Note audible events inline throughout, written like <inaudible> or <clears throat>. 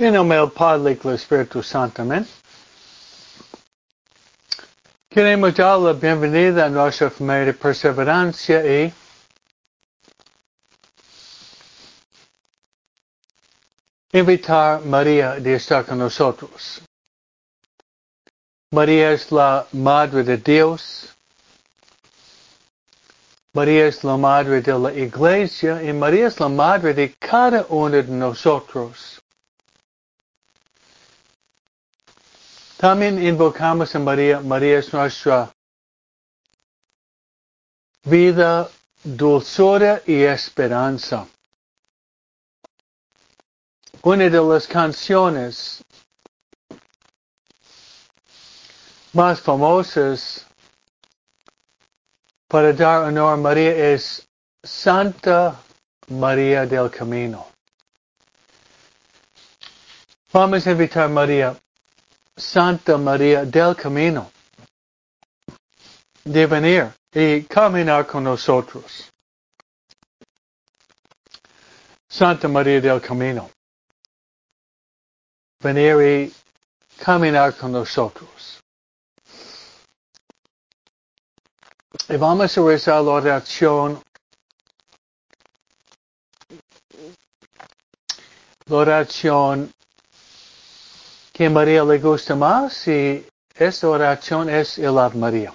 En nombre del Padre del Espíritu Santo, amén. Queremos dar la bienvenida a nuestra familia de perseverancia y invitar a María de estar con nosotros. María es la Madre de Dios. María es la Madre de la Iglesia y María es la Madre de cada uno de nosotros. También invocamos a María. María es nuestra vida, dulzura y esperanza. Una de las canciones más famosas para dar honor a María es Santa María del Camino. Vamos a invitar a María, Santa María del Camino, de venir y caminar con nosotros. Santa María del Camino, venir y caminar con nosotros. Y vamos a rezar la oración. La oración que María le gusta más y esta oración es el Ave María.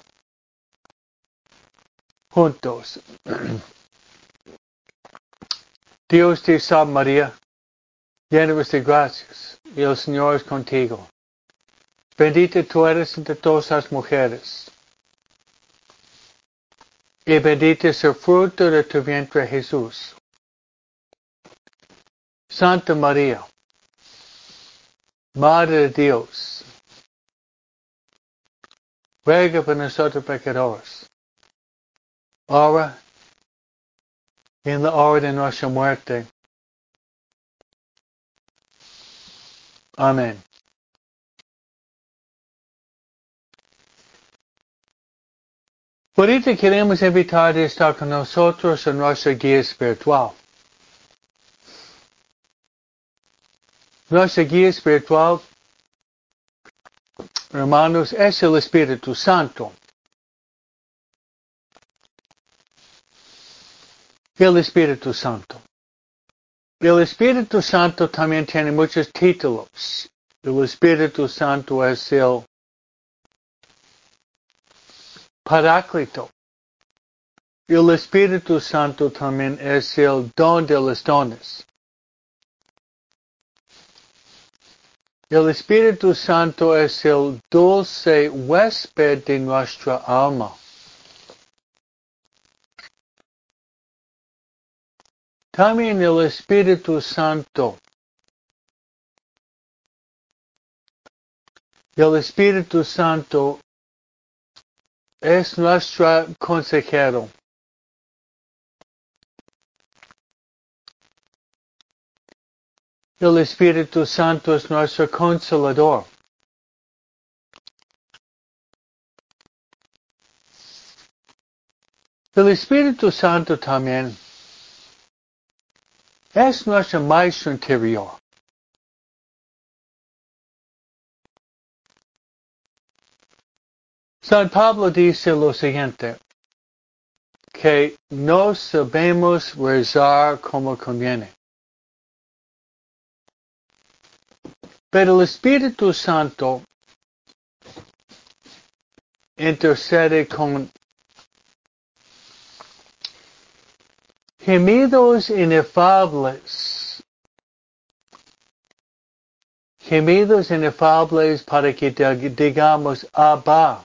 Juntos. <clears throat> Dios te salve María, llena de gracias, y el Señor es contigo. Bendita tú eres entre todas las mujeres y bendito es el fruto de tu vientre Jesús. Santa María, Madre Dios, ruega por nosotros pecadores, ahora en la hora de nuestra muerte. Amén. Ahorita queremos invitar a estar con nosotros en nuestra guía espiritual. Nuestra guía espiritual, hermanos, es el Espíritu Santo. El Espíritu Santo. El Espíritu Santo también tiene muchos títulos. El Espíritu Santo es el Paráclito. El Espíritu Santo también es el don de los dones. El Espíritu Santo es el dulce huésped de nuestra alma. También el Espíritu Santo. El Espíritu Santo es nuestro consejero. El Espíritu Santo es nuestro consolador. El Espíritu Santo también es nuestro maestro interior. San Pablo dice lo siguiente, que no sabemos rezar como conviene. Pero el Espíritu Santo intercede con gemidos inefables, gemidos inefables para que digamos Abba.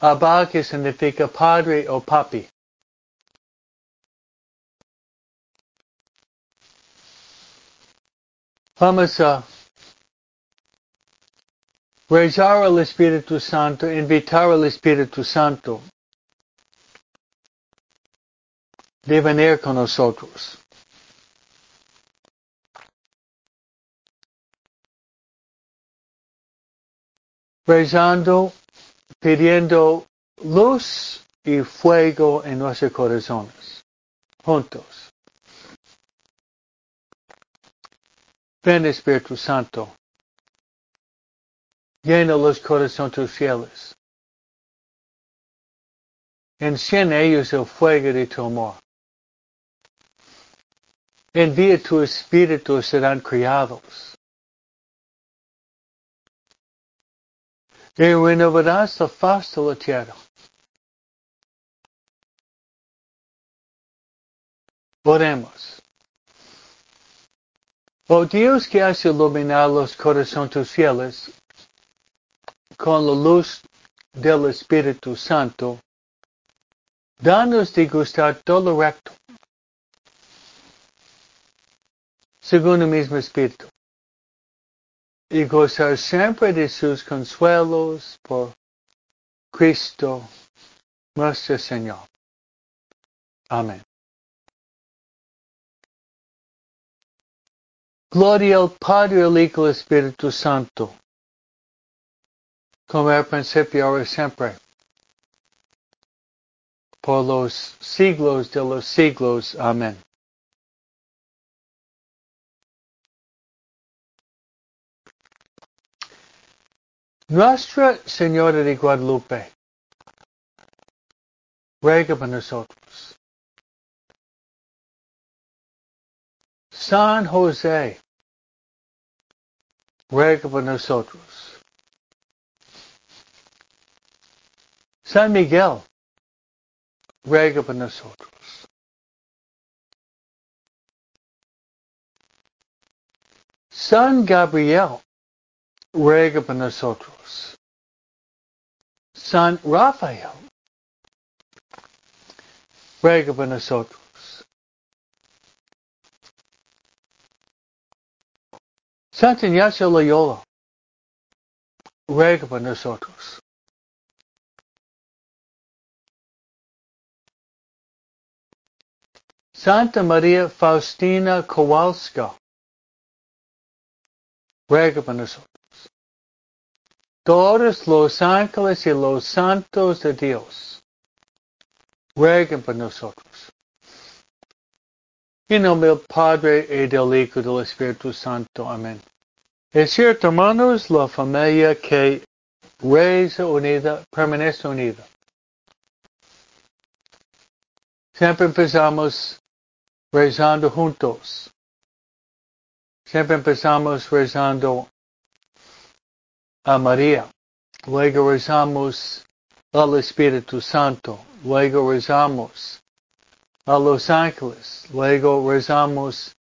Abba que significa padre o papi. Vamos a rezar al Espíritu Santo, invitar al Espíritu Santo de venir con nosotros. Rezando pidiendo luz y fuego en nuestros corazones. Juntos. Ven Espíritu Santo. Llena los corazones tus fieles. Enciende ellos el fuego de tu amor. Envía tu espíritu serán criados. Y renovarás la faz de la tierra. Oremos. Oh Dios que has iluminado los corazones fieles con la luz del Espíritu Santo, danos de gustar todo lo recto, según el mismo Espíritu, y gozar siempre de sus consuelos por Cristo nuestro Señor. Amén. Gloria al Padre, al Hijo al Espíritu Santo, como era principio, ahora y siempre, por los siglos de los siglos. Amén. Nuestra Señora de Guadalupe, ruega por nosotros. San José, ruega por nosotros. San Miguel, ruega por nosotros. San Gabriel, ruega por nosotros. San Rafael, ruega por nosotros. Santa Ignacio Loyola, ruega por nosotros. Santa María Faustina Kowalska, ruega por nosotros. Todos los ángeles y los santos de Dios, rueguen por nosotros. En nombre del Padre y del Hijo y del Espíritu Santo. Amén. Es cierto, hermanos, la familia que reza unida permanece unida. Siempre empezamos rezando juntos. Siempre empezamos rezando a María. Luego rezamos al Espíritu Santo. Luego rezamos a los ángeles. Luego rezamos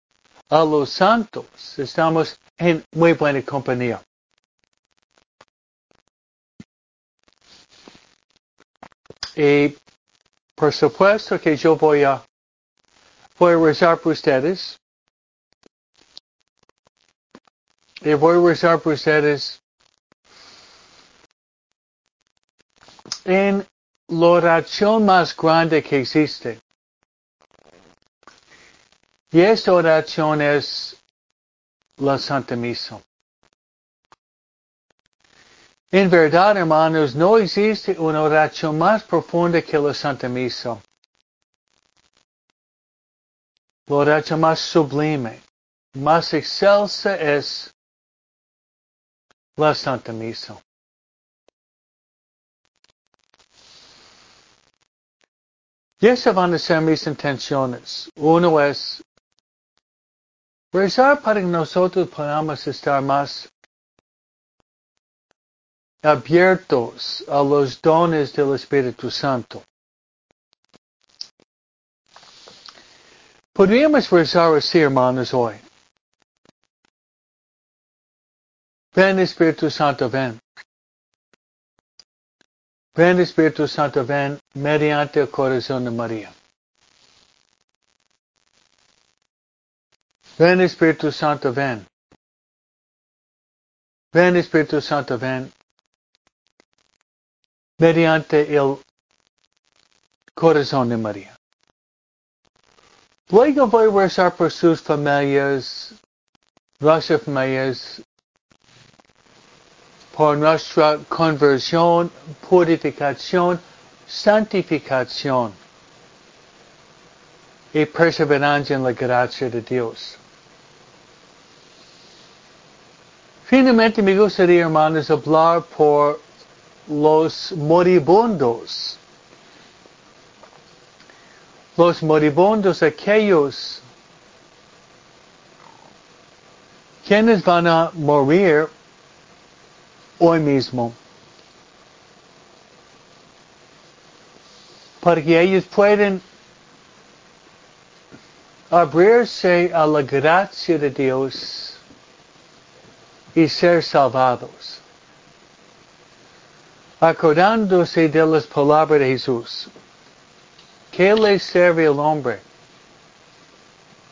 a los santos. Estamos en muy buena compañía. Y por supuesto que yo voy a, voy a rezar por ustedes. Y voy a rezar por ustedes en la oración más grande que existe. Y esta oración es la Santa Misa. En verdad, hermanos, no existe una oración más profunda que la Santa Misa. La oración más sublime, más excelsa es la Santa Misa. Y esas van a ser mis intenciones. Uno es Rezar para que nosotros podamos estar más abiertos a los dones del Espíritu Santo. Podríamos rezar así, hermanos, hoy. Ven Espíritu Santo, ven. Ven Espíritu Santo, ven mediante el corazón de María. Ven Espíritu Santo, ven. Ven Espíritu Santo, ven. Mediante el corazón de María. Luego voy a rezar por sus familias, nuestras familias, por nuestra conversión, purificación, santificación y perseverancia en la gracia de Dios. Finalmente me gustaría, hermanos, hablar por los moribundos. Los moribundos, aquellos quienes van a morir hoy mismo. Para que ellos puedan abrirse a la gracia de Dios y ser salvados. Acordándose de las palabras de Jesús. ¿Qué le sirve al hombre?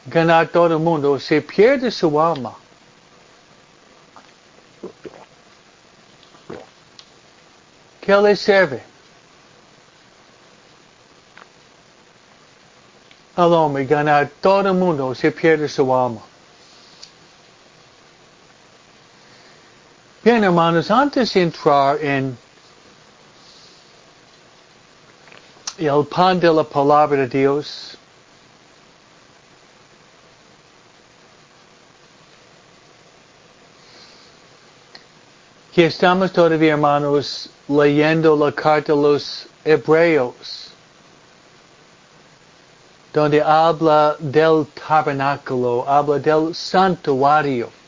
Ganar todo el mundo. Se pierde su alma. ¿Qué le sirve? Al hombre ganar todo el mundo se pierde su alma. Bien, hermanos, antes de entrar en el pan de la palabra de Dios, que estamos todavía, hermanos, leyendo la carta de los Hebreos, donde habla del tabernáculo, habla del santuario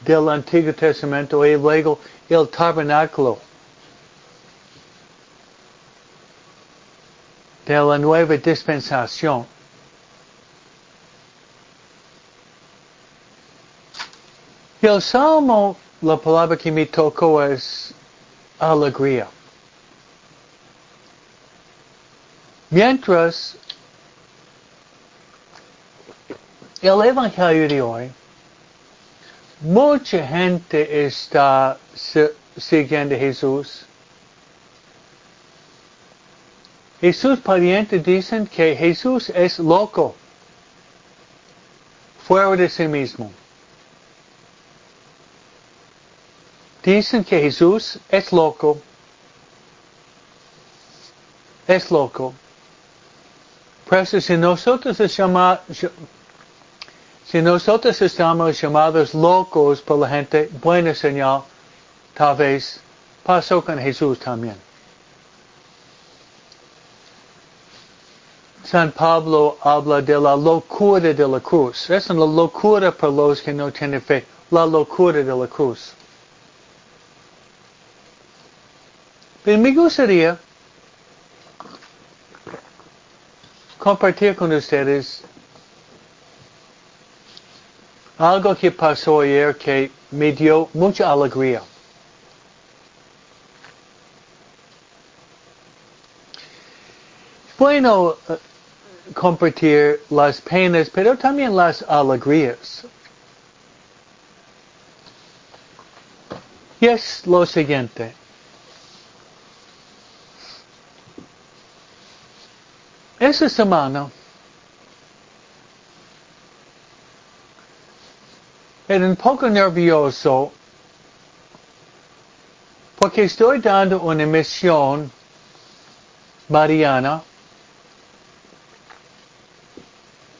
del Antiguo Testamento y luego el tabernáculo de la nueva dispensación. El salmo, la palabra que me tocó es alegría. Mientras el Evangelio de hoy Mucha gente está siguiendo a Jesús. Jesús parientes dicen que Jesús es loco, fuera de sí mismo. Dicen que Jesús es loco, es loco. Pero si nosotros llamamos si nosotros estamos llamados locos por la gente, buena señal, tal vez pasó con Jesús también. San Pablo habla de la locura de la cruz. Es una locura para los que no tienen fe. La locura de la cruz. Pero me gustaría compartir con ustedes algo que pasó ayer que me dio mucha alegría. Bueno, eh, compartir las penas, pero también las alegrías. Y es lo siguiente. Esa semana era un poco nervioso porque estoy dando una misión mariana,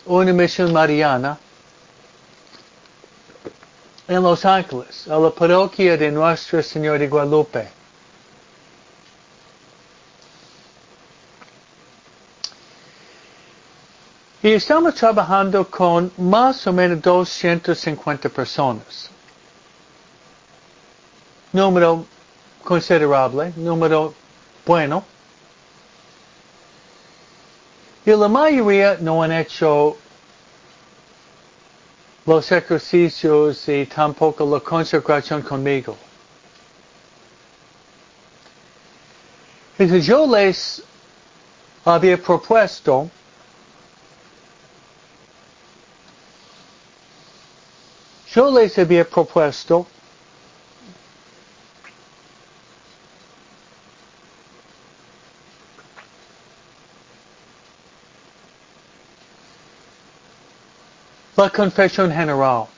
una misión mariana en Los Ángeles, a la parroquia de Nuestra Señora de Guadalupe. Y estamos trabajando con más o menos 250 personas. Número considerable, número bueno. Y la mayoría no han hecho los ejercicios y tampoco la consagración conmigo. Entonces yo les había propuesto Yo les había propuesto la confesión general.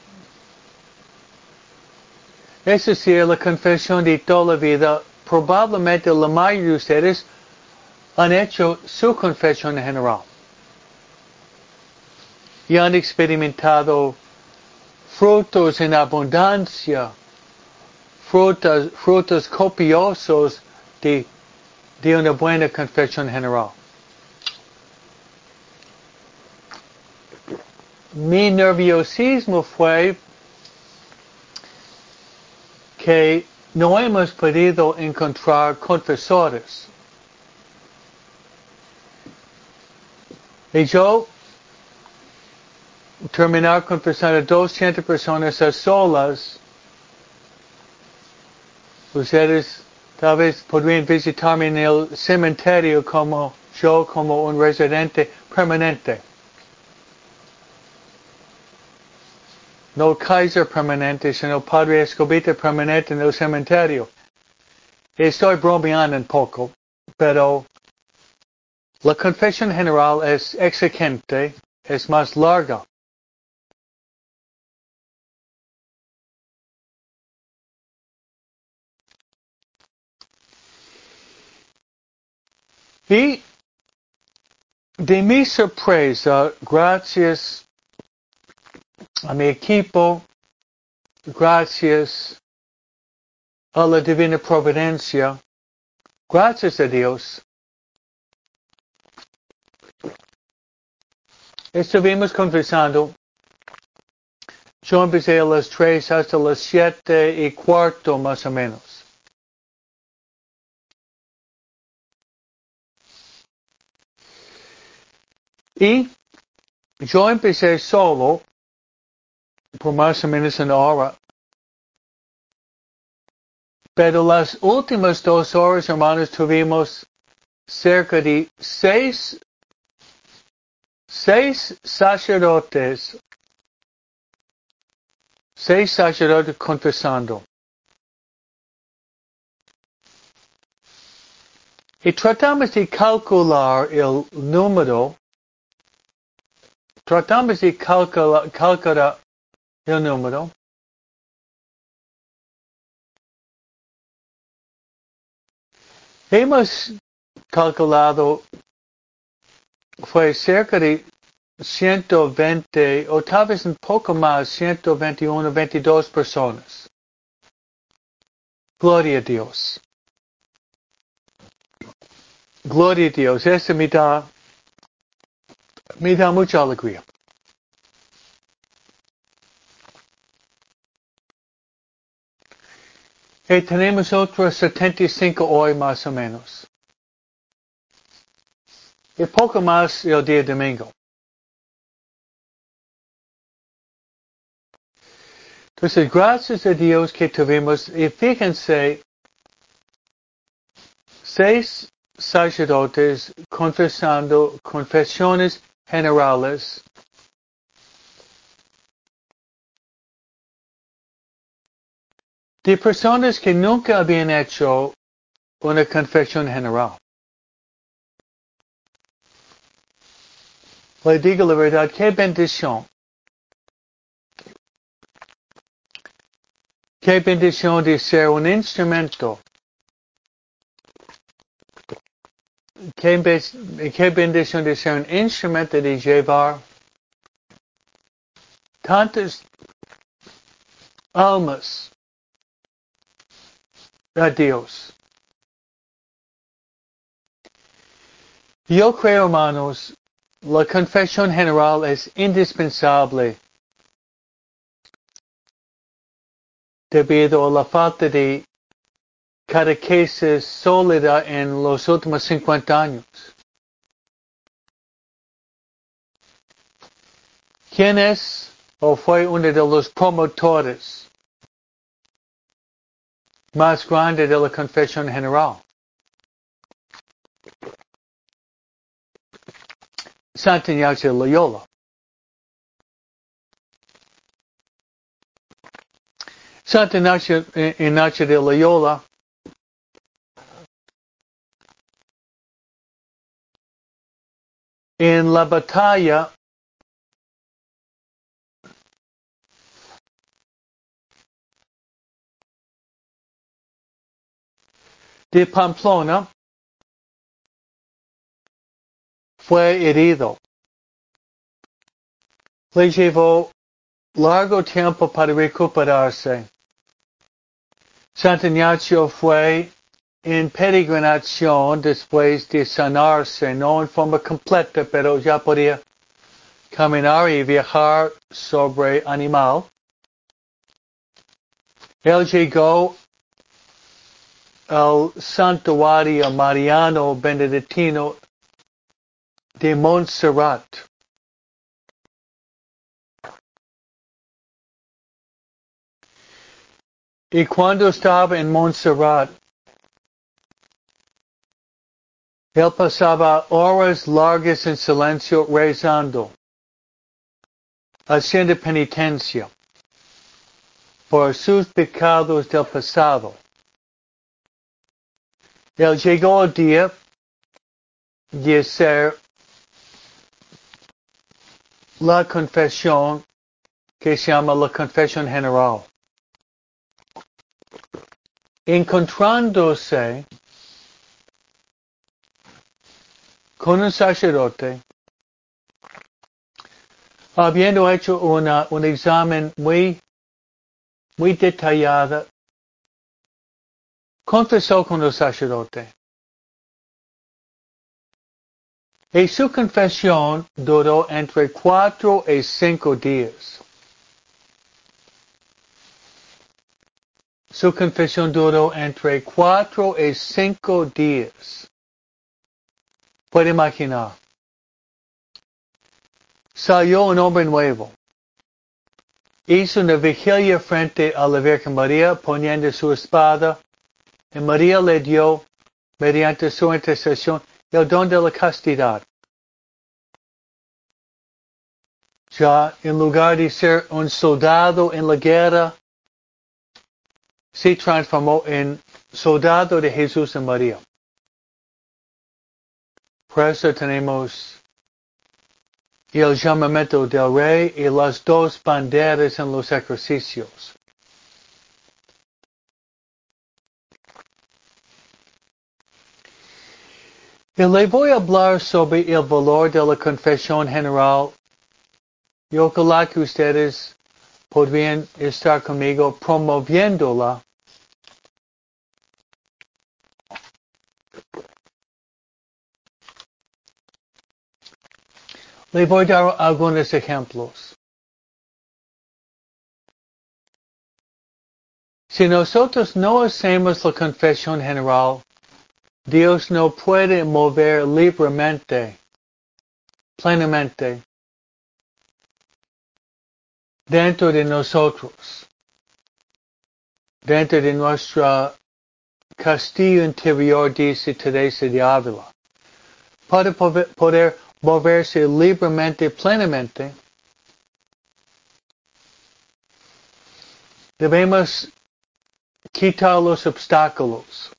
Es decir, la confesión de toda la vida. Probablemente la mayoría de ustedes han hecho su confesión general y han experimentado frutos en abundancia, frutos, copiosos de, de una buena confesión general. Mi nerviosismo fue que no hemos podido encontrar confesores. Y yo terminar confesando a 200 personas a solas, ustedes tal vez podrían visitarme en el cementerio como yo, como un residente permanente. No Kaiser permanente, sino Padre Escobita permanente en el cementerio. Estoy bromeando un poco, pero la confesión general es exigente, es más larga. Y de mi sorpresa, gracias a mi equipo, gracias a la divina providencia, gracias a Dios, estuvimos confesando. Yo empecé a las tres hasta las siete y cuarto más o menos. Y yo empecé solo por más o menos una hora. Pero las últimas dos horas, hermanos, tuvimos cerca de seis, seis sacerdotes, seis sacerdotes confesando. Y tratamos de calcular el número Tratamos de calcular, calcular el número. Hemos calculado fue cerca de 120 o tal vez un poco más, 121, 22 personas. Gloria a Dios. Gloria a Dios. Esa da me da mucha alegría. Y tenemos otros 75 hoy más o menos. Y poco más el día domingo. Entonces, gracias a Dios que tuvimos, y fíjense, seis sacerdotes confesando confesiones generales de personas que nunca habían hecho una confesión general. Le digo la verdad, qué bendición. Qué bendición de ser un instrumento qué, qué bendición de ser un instrumento de llevar tantas almas a Dios. Yo creo, hermanos, la confesión general es indispensable debido a la falta de catequesis sólida en los últimos 50 años. ¿Quién es o fue uno de los promotores más grandes de la confesión general? Santa Ignacio de Loyola. Santa Ignacio, eh, Ignacio de Loyola en la batalla de Pamplona fue herido. Le llevó largo tiempo para recuperarse. Santo Ignacio fue en peregrinación después de sanarse, no en forma completa, pero ya podía caminar y viajar sobre animal. Él llegó al santuario mariano benedictino de Montserrat. Y cuando estaba en Montserrat, él pasaba horas largas en silencio rezando, haciendo penitencia por sus pecados del pasado. Él llegó al día de hacer la confesión que se llama la confesión general. Encontrándose con un sacerdote, habiendo hecho una, un examen muy, muy detallado, confesó con el sacerdote. Y su confesión duró entre cuatro y cinco días. Su confesión duró entre cuatro y cinco días. Puede imaginar. Salió un hombre nuevo. Hizo una vigilia frente a la Virgen María poniendo su espada y María le dio, mediante su intercesión, el don de la castidad. Ya en lugar de ser un soldado en la guerra, se transformó en soldado de Jesús y María. Por tenemos el llamamiento del rey y las dos banderas en los ejercicios. Y le voy a hablar sobre el valor de la confesión general. Yo ojalá que ustedes podrían estar conmigo promoviéndola. Le voy a dar algunos ejemplos. Si nosotros no hacemos la confesión general, Dios no puede mover libremente, plenamente, dentro de nosotros, dentro de nuestro castillo interior, dice Teresa de Ávila. Para poder moverse libremente, plenamente, debemos quitar los obstáculos.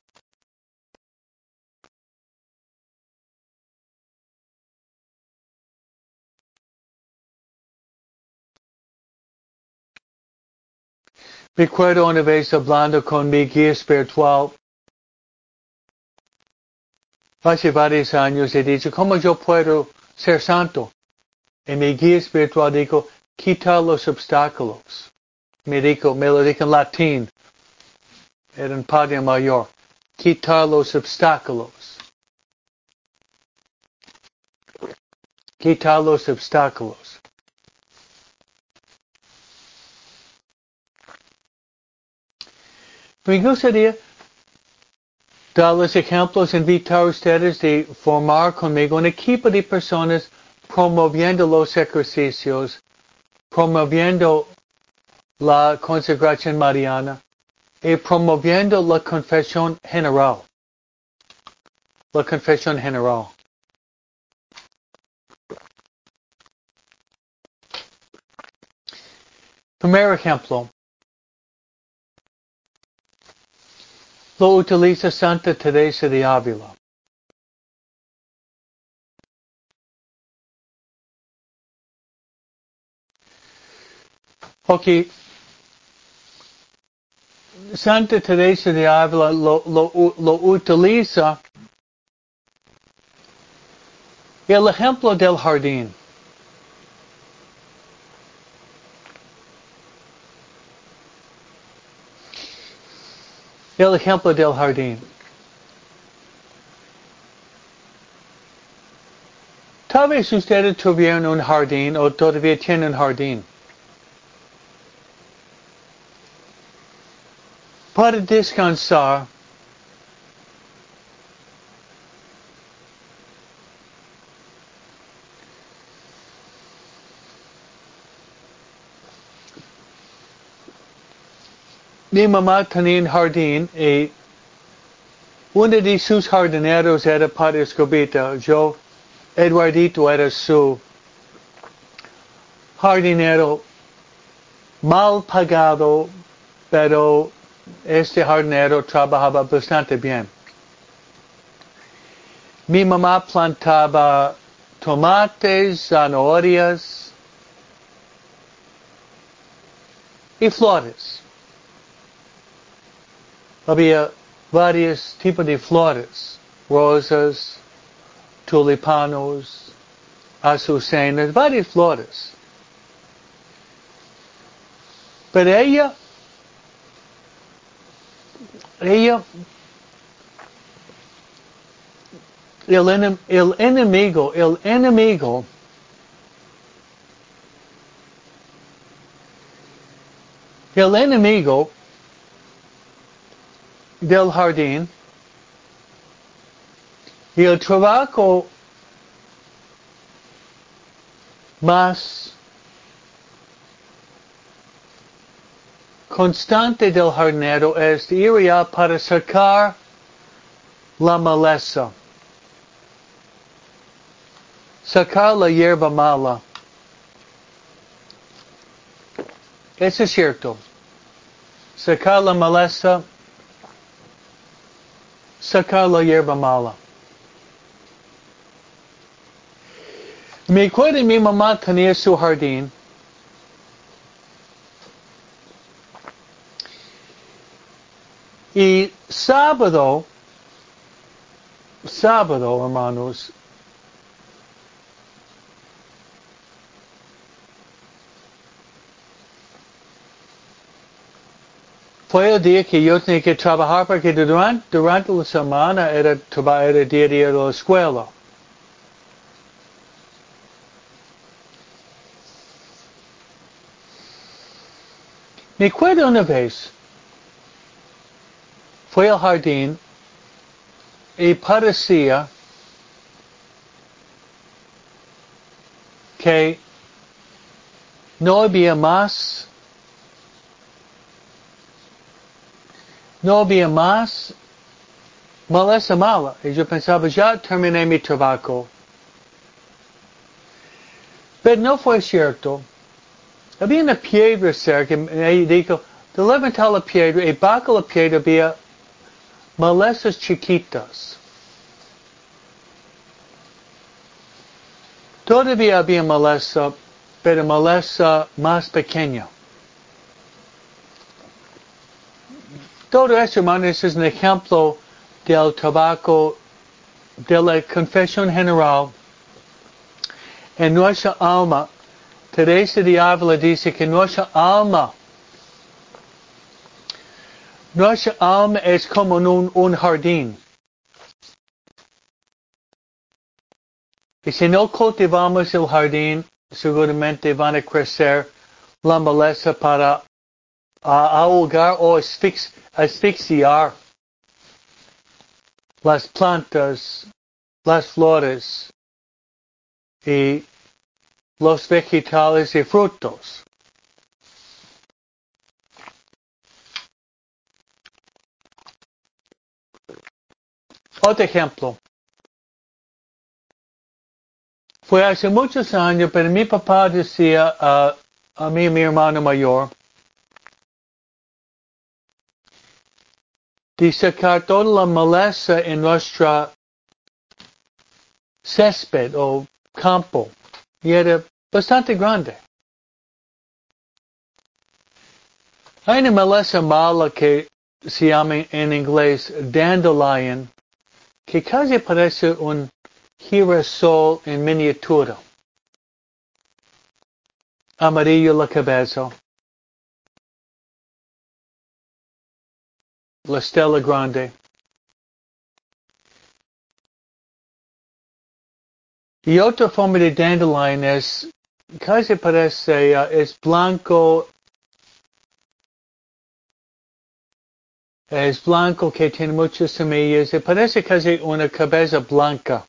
Recuerdo una vez hablando con mi guía espiritual. Hace varios años he dicho, ¿cómo yo puedo ser santo? Y mi guía espiritual dijo, quitar los obstáculos. Me dijo, me lo dijo en latín. Era un padre mayor. Quitar los obstáculos. Quitar los obstáculos. Me gustaría darles ejemplos, invitar a ustedes de formar conmigo un equipo de personas promoviendo los ejercicios, promoviendo la consagración mariana y promoviendo la confesión general. La confesión general. Primer ejemplo. Lo utiliza Santa Teresa de Ávila. Ok. Santa Teresa de Ávila lo, lo, lo utiliza el ejemplo del jardín. El ejemplo del jardín. Tal vez ustedes tuvieron un jardín o todavía tienen un jardín. Para descansar, mi mamá tenía un jardín y uno de sus jardineros era Padre Escobita. Yo Eduardito era su jardinero mal pagado, pero este jardinero trabajaba bastante bien. Mi mamá plantaba tomates, zanahorias y flores. Había varios tipos de flores, rosas, tulipanos, azucenas, varias flores. Pero ella, ella, el, el enemigo, el enemigo, el enemigo del jardín y el trabajo más constante del jardinero es ir allá para sacar la maleza, sacar la hierba mala. Eso es cierto. Sacar la maleza, sacar la hierba mala. Me acuerdo mi mamá tenía su jardín. Y sábado, sábado, hermanos, fue el día que yo tenía que trabajar porque durante, durante la semana era, el día de ir a la escuela. Me acuerdo una vez, fue al jardín y parecía que no había más, no había más maleza mala. Y yo pensaba, ya terminé mi trabajo. Pero no fue cierto. Había una piedra cerca y dijo, de levantar la piedra y bajo la piedra había malezas chiquitas. Todavía había maleza, pero maleza más pequeña. Todo eso, hermanos, es un ejemplo del tabaco de la confesión general en nuestra alma Teresa de Ávila dice que nuestra alma, nuestra alma es como un, un jardín. Y si no cultivamos el jardín, seguramente van a crecer la maleza para ahogar o asfixiar las plantas, las flores y los vegetales y frutos. Otro ejemplo. Fue hace muchos años, pero mi papá decía a, a mí, mi hermano mayor, de sacar toda la maleza en nuestra césped o campo. Y era bastante grande. Hay una maleza mala que se llama en inglés dandelion, que casi parece un girasol en miniatura. Amarillo la cabeza. La Stella Grande. Y otra forma de dandelion es, casi parece, uh, es blanco, es blanco que tiene muchas semillas, parece casi una cabeza blanca,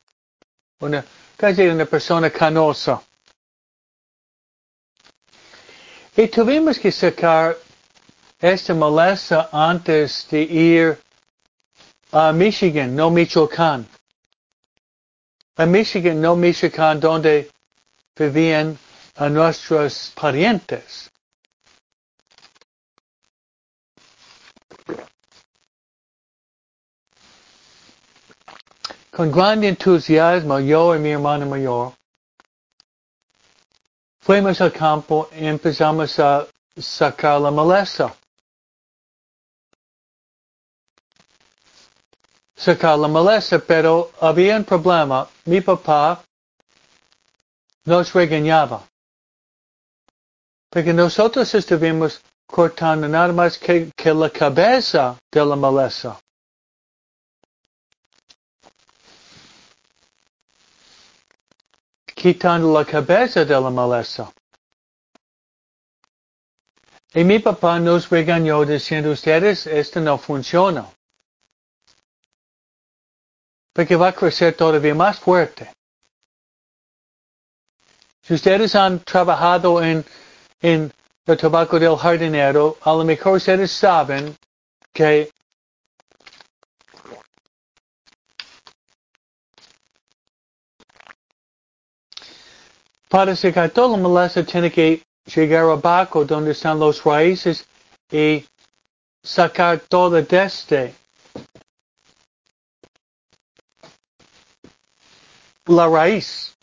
una, casi una persona canosa. Y tuvimos que sacar esta maleza antes de ir a Michigan, no Michoacán. A Michigan, no Michoacán, donde vivían a nuestros parientes. Con gran entusiasmo, yo y mi hermano mayor, fuimos al campo y empezamos a sacar la maleza. Sacar la maleza, pero había un problema. Mi papá nos regañaba. Porque nosotros estuvimos cortando nada más que, la cabeza de la maleza. quitando la cabeza de la maleza. Y mi papá nos regañó diciendo, ustedes, esto no funciona. Porque va a crecer todavía más fuerte. Si ustedes han trabajado en, en el tabaco del jardinero, a lo mejor ustedes saben que para secar toda la maleza tiene que llegar abajo donde están los raíces y sacar todo desde la raíz.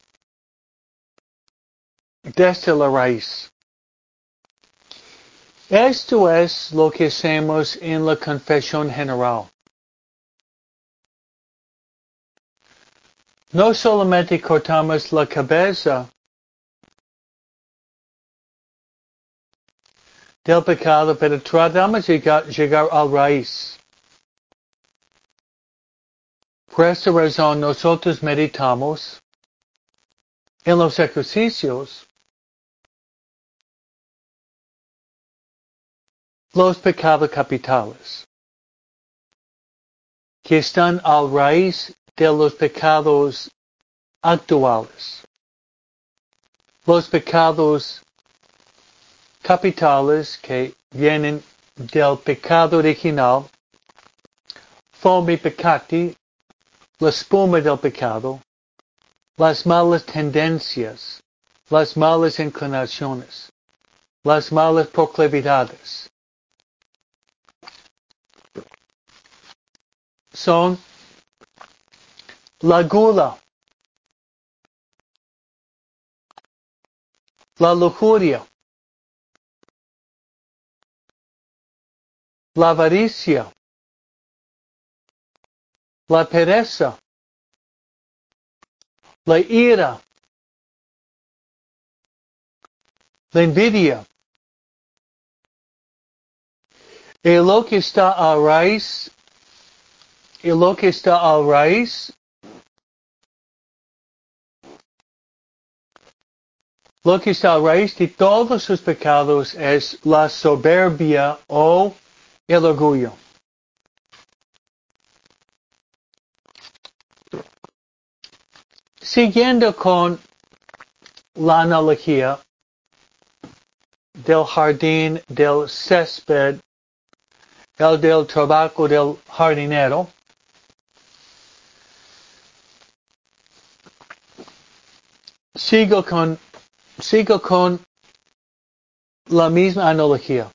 Desde la raíz. Esto es lo que hacemos en la confesión general. No solamente cortamos la cabeza del pecado, pero tratamos de llegar, llegar al raíz. Por esta razón nosotros meditamos en los ejercicios los pecados capitales que están al raíz de los pecados actuales. Los pecados capitales que vienen del pecado original, fomi peccati, la espuma del pecado, las malas tendencias, las malas inclinaciones, las malas proclividades. Son la gula, la lujuria, la avaricia, la pereza, la ira, la envidia. Y lo que está a raíz, y lo que está a raíz, lo que está a raíz de todos sus pecados es la soberbia o el orgullo. Siguiendo con la analogía del jardín del césped, el del trabajo del jardinero, sigo con, sigo con la misma analogía.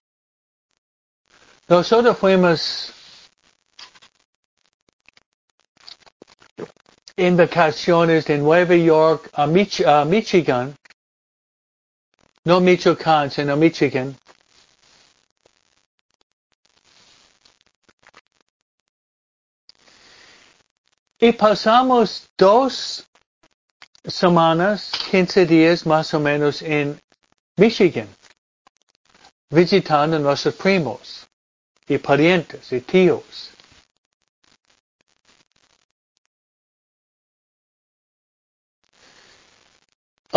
Nosotros fuimos en vacaciones de Nueva York a, Mich Michigan, no Michoacán, sino Michigan. Y pasamos dos semanas, 15 días más o menos en Michigan, visitando a nuestros primos. y parientes y tíos.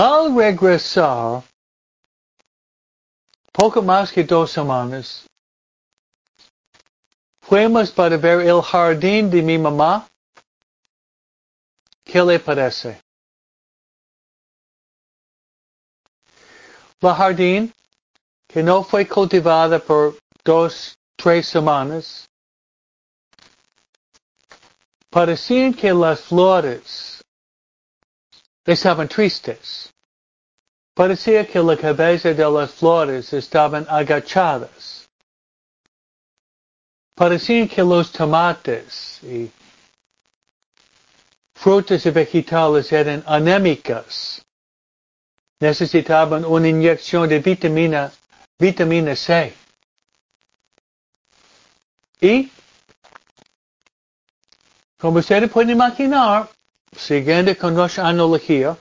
Al regresar, poco más que dos semanas, fuimos para ver el jardín de mi mamá. ¿Qué le parece? La jardín, que no fue cultivada por dos, tres semanas, parecían que las flores estaban tristes. Parecía que la cabeza de las flores estaban agachadas. Parecían que los tomates y frutas y vegetales eran anémicas. Necesitaban una inyección de vitamina, vitamina C. Y, como ustedes pueden imaginar, siguiendo con nuestra analogía,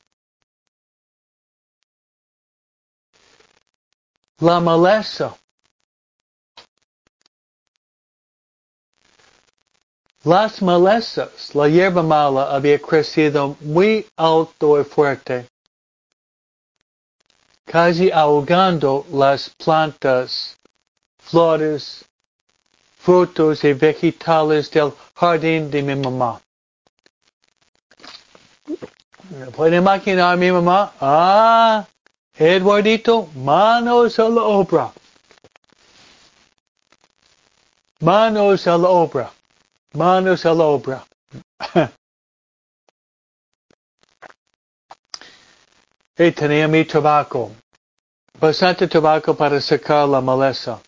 la maleza. Las malezas, la hierba mala había crecido muy alto y fuerte, casi ahogando las plantas, flores, frutos y vegetales del jardín de mi mamá. ¿Pueden imaginar a mi mamá? Ah, Eduardito, manos a la obra. Manos a la obra. Manos a la <laughs> obra. y tenía mi tabaco. Bastante tabaco para secar la maleza.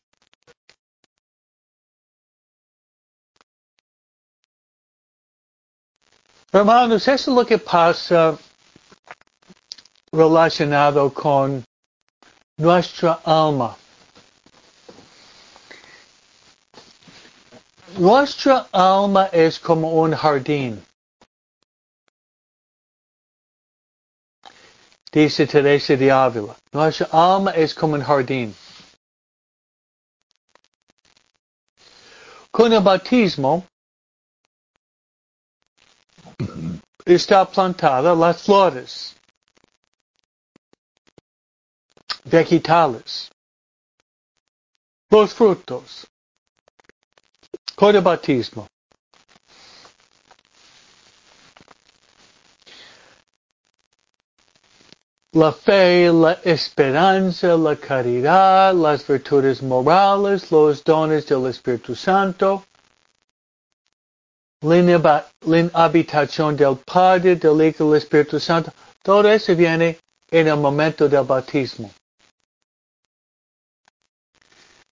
Hermanos, eso es lo que pasa relacionado con nuestra alma. Nuestra alma es como un jardín. Dice Teresa de Ávila. Nuestra alma es como un jardín. Con el bautismo está plantada las flores. vegetales, los frutos, con el bautismo. La fe, la esperanza, la caridad, las virtudes morales, los dones del Espíritu Santo, la habitación del Padre, del Hijo y del Espíritu Santo, todo eso viene en el momento del bautismo.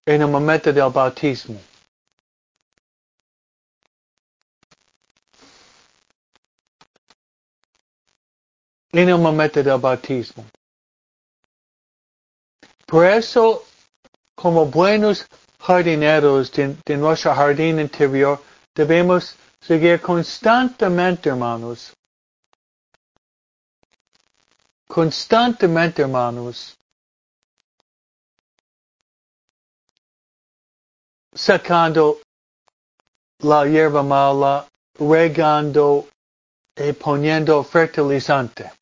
en el momento del bautismo. En el momento del bautismo. Por eso, como buenos jardineros de, de nuestro jardín interior, debemos seguir constantemente, hermanos, constantemente, hermanos, sacando la hierba mala, regando y poniendo fertilizante.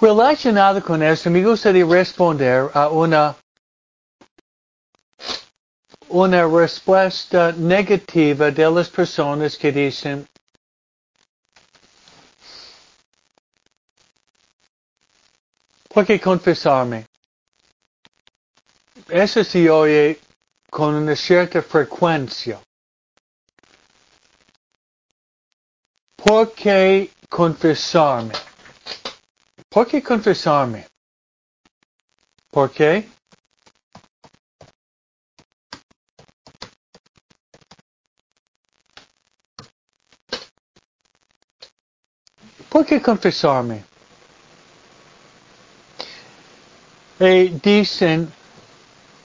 Relacionado con eso, me gustaría responder a una, una respuesta negativa de las personas que dicen, ¿Por qué confesarme? Eso se oye con una cierta frecuencia. ¿Por qué confesarme? ¿Por qué confesarme? ¿Por qué? ¿Por qué confesarme? y dicen,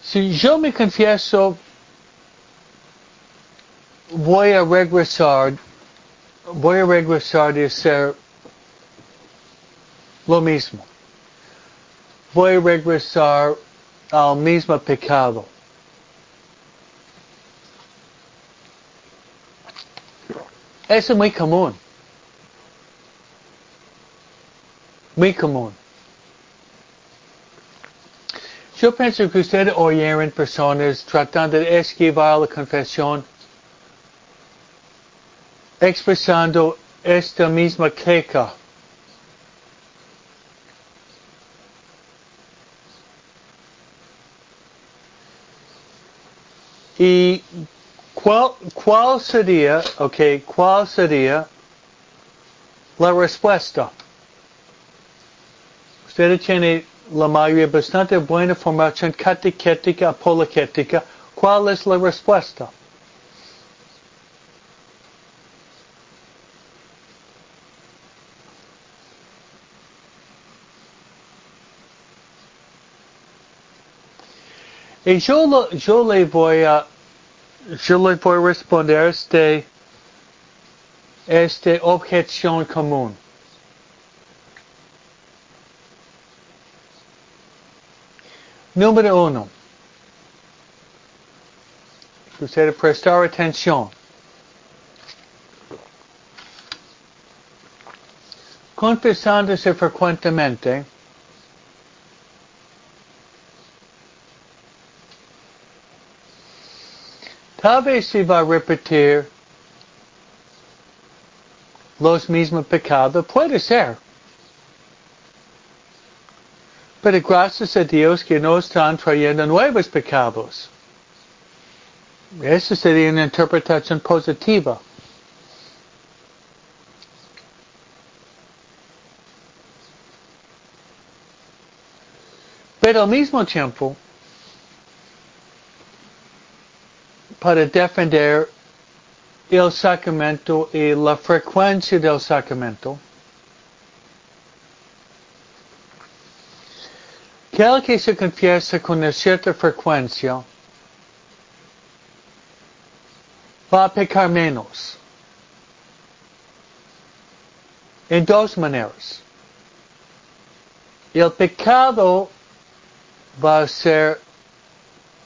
si yo me confieso, voy a regresar, voy a regresar de ser lo mismo. voy a regresar al mismo pecado. Eso es muy común. Muy común. Yo pienso que ustedes oyeron personas tratando de esquivar la confesión, expresando esta misma queja. Y cuál, cuál sería, ok, cuál sería la respuesta? Usted tiene la mayoría bastante buena formación catequética, apologética. ¿Cuál es la respuesta? Y yo, lo, yo le voy a, yo le voy a responder este, este objeción común. Número uno. Usted prestar atención. Confesándose frecuentemente, tal vez se va a repetir los mismos pecados, puede ser. Pero gracias a Dios que no están trayendo nuevos pecados. Esa sería una interpretación positiva. Pero al mismo tiempo, para defender el sacramento y la frecuencia del sacramento, Que se confiesa con una cierta frecuencia va a pecar menos. En dos maneras. El pecado va a ser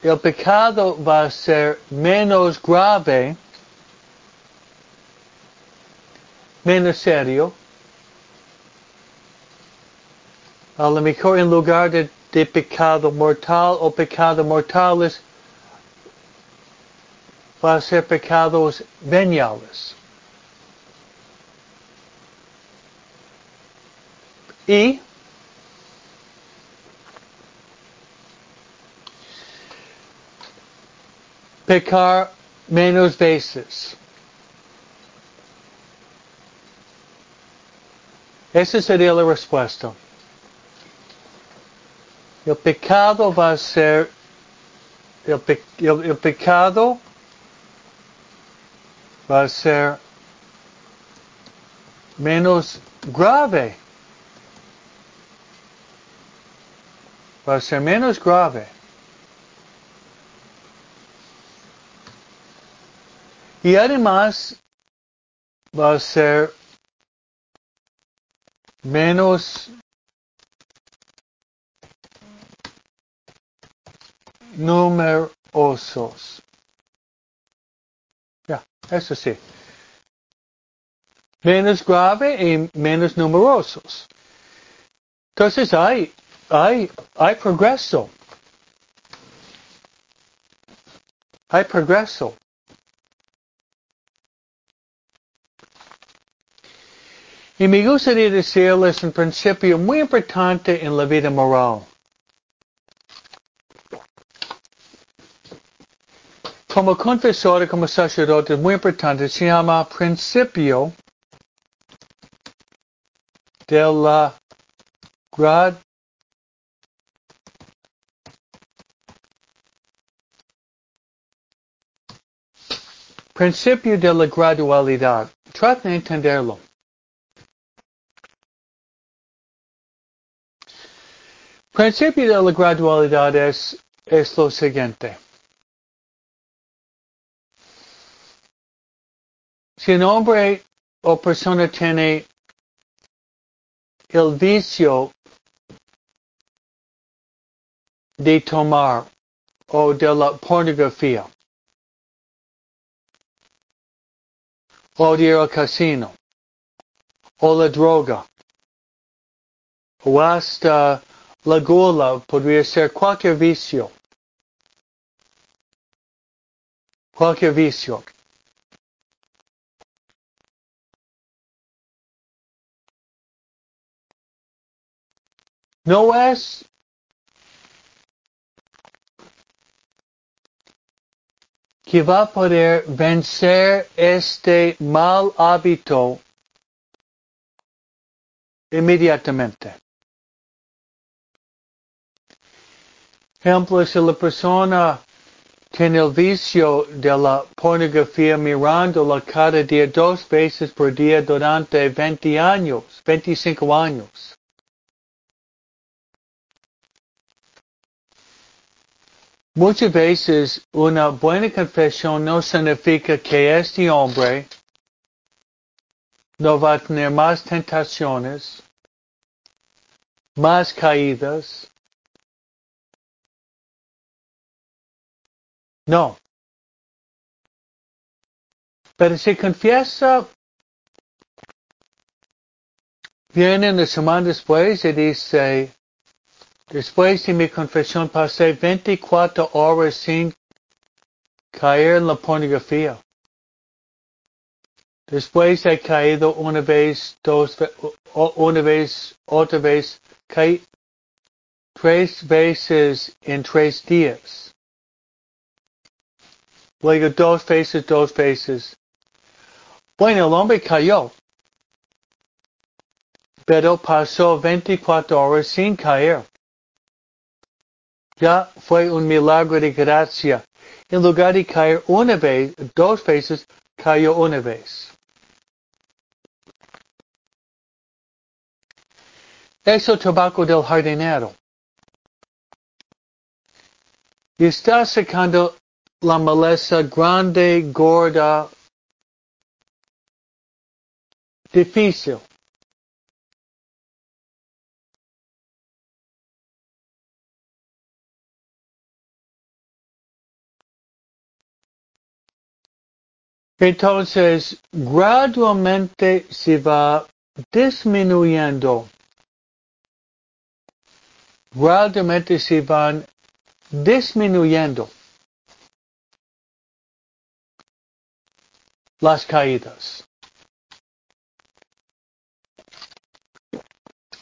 el pecado va a ser menos grave, menos serio. A mejor lugar de de pecado mortal o pecado mortales va a ser pecados veniales. Y pecar menos veces. Esa sería la respuesta. El pecado va a ser, el, pe, el, el pecado va a ser menos grave. Va a ser menos grave. Y además va a ser menos numerosos. Ya, eso sí. Menos grave y menos numerosos. Entonces hay, hay, hay progreso. Hay progreso. Y me gustaría decirles un principio muy importante en la vida moral. Como confesor y como sacerdote es muy importante, se llama principio de la principio gradualidad. Traten de entenderlo. Principio de la gradualidad es lo siguiente. Si un hombre o persona tiene el vicio de tomar o de la pornografía o de ir al casino o la droga o hasta la gula podría ser cualquier vicio. Cualquier vicio. No es que va a poder vencer este mal hábito inmediatamente. Ejemplo, si la persona tiene el vicio de la pornografía mirándola cada día dos veces por día durante 20 años, 25 años. Muchas veces una buena confesión no significa que este hombre no va a tener más tentaciones, más caídas. No. Pero si confiesa, viene una semana después y dice, Después de mi confesión pasé 24 horas sin caer en la pornografía. Después he caído una vez, dos, una vez, otra vez, caí tres veces en tres días. Luego dos veces, dos veces. Bueno, el hombre cayó, pero pasó 24 horas sin caer. Ya fue un milagro de gracia. En lugar de caer una vez, dos veces, cayó una vez. Es el tabaco del jardinero. Y está secando la maleza grande, gorda, difícil. Entonces, gradualmente se va disminuyendo. Gradualmente se van disminuyendo las caídas.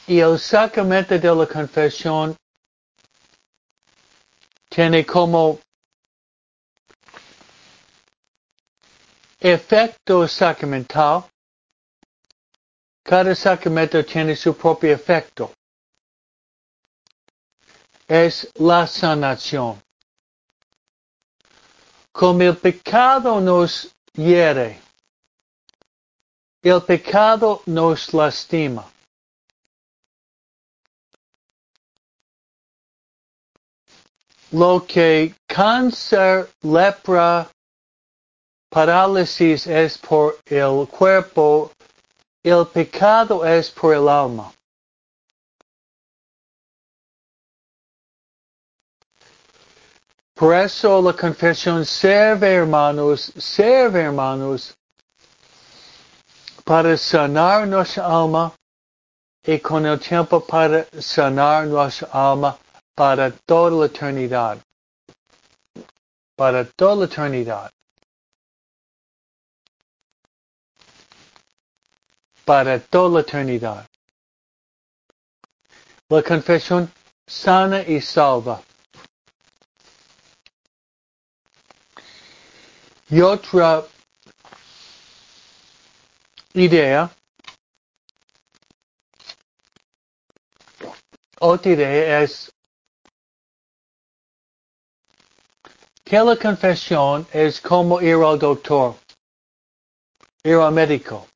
Y el sacramento de la confesión tiene como efecto sacramental. Cada sacramento tiene su propio efecto. Es la sanación. Como el pecado nos hiere, el pecado nos lastima. Lo que cáncer, lepra, parálisis es por el cuerpo, el pecado es por el alma. Por eso la confesión sirve, hermanos, sirve, hermanos, para sanar nuestra alma y con el tiempo para sanar nuestra alma para toda la eternidad. Para toda la eternidad. Para toda la eternidad. La confesión sana y salva. Y otra idea, otra idea es que la confesión es como ir al doctor, ir al médico.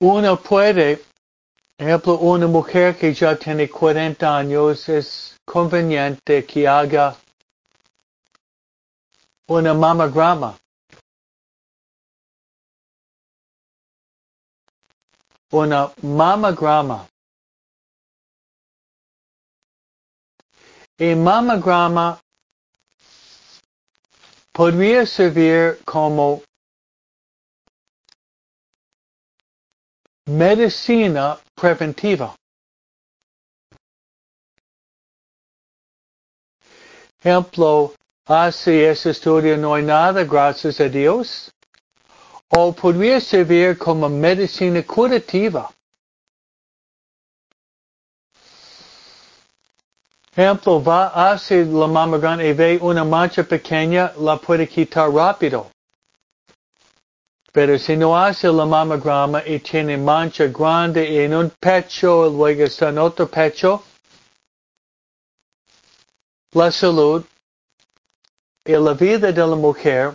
Uno puede, ejemplo, una mujer que ya tiene 40 años es conveniente que haga una mamograma. una mamagrama. Y mamagrama podría servir como medicina preventiva. Ejemplo, hace ese estudio no hay nada, gracias a Dios. O podría servir como medicina curativa. Ejemplo, va hacia la mamograma y ve una mancha pequeña, la puede quitar rápido. Pero si no hace la mamograma y tiene mancha grande en un pecho, luego está en otro pecho, la salud y la vida de la mujer,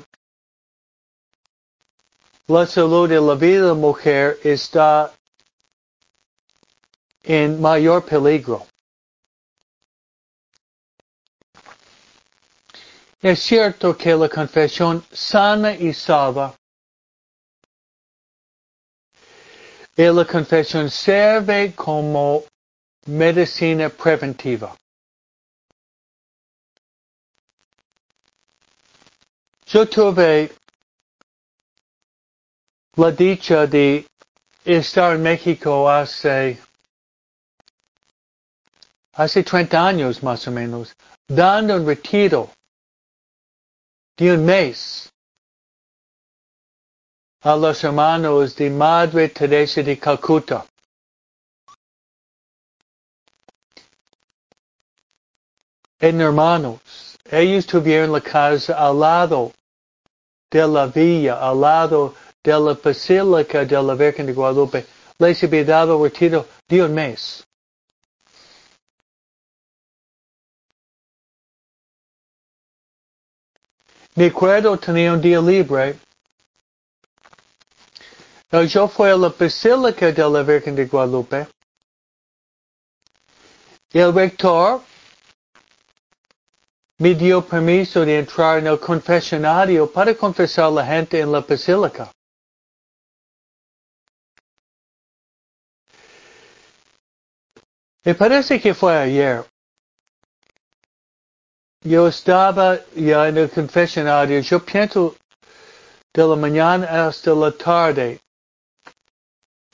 la salud y la vida de la mujer está en mayor peligro. Es cierto que la confesión sana y salva y la confesión sirve como medicina preventiva. Yo tuve la dicha de estar en México hace, hace 30 años más o menos, dando un retiro de un mes a los hermanos de Madre Teresa de Calcuta. En hermanos, ellos tuvieron la casa al lado de la villa, al lado de la Basílica de la Virgen de Guadalupe, les había dado retiro de un mes. Me acuerdo tenía un día libre. Yo fui a la Basílica de la Virgen de Guadalupe. El rector me dio permiso de entrar en el confesionario para confesar a la gente en la basílica. Me parece que fue ayer. Yo estaba ya en el confesionario, yo pienso de la mañana hasta la tarde,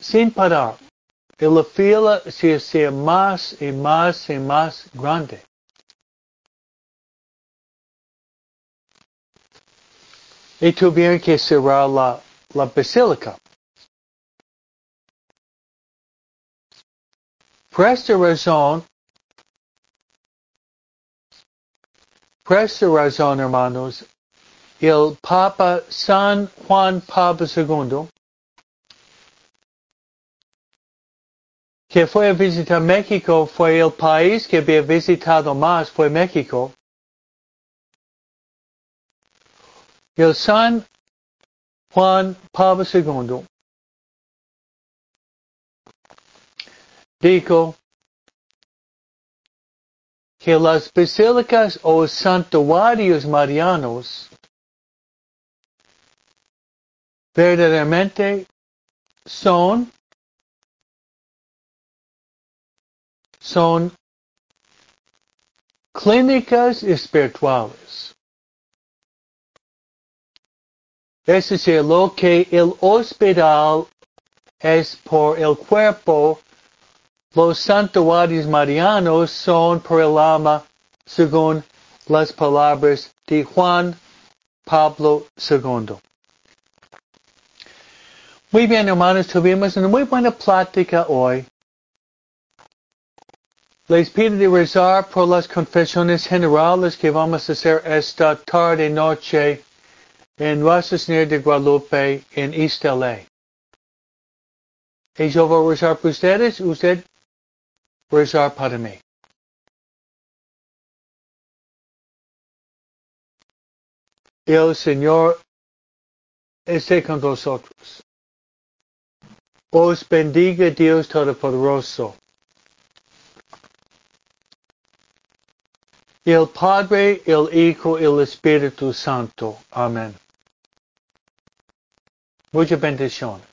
sin parar. Y la fila se hacía más y más y más grande. y tuvieron que cerrar la, la basílica. Por esta razón, por esta razón, hermanos, el Papa San Juan Pablo II, que fue a visitar México, fue el país que había visitado más, fue México. El San Juan Pablo II dijo que las basílicas o santuarios marianos verdaderamente son son clínicas espirituales. Es decir, lo que el hospital es por el cuerpo, los santuarios marianos son por el alma, según las palabras de Juan Pablo II. Muy bien, hermanos, tuvimos una muy buena plática hoy. Les pido de rezar por las confesiones generales que vamos a hacer esta tarde noche en Nuestra de Guadalupe en East LA. Y yo voy a rezar por ustedes, usted rezar para mí. El Señor esté con vosotros. Os bendiga Dios Todopoderoso. El Padre, el Hijo el Espíritu Santo. Amén. Muchas bendiciones.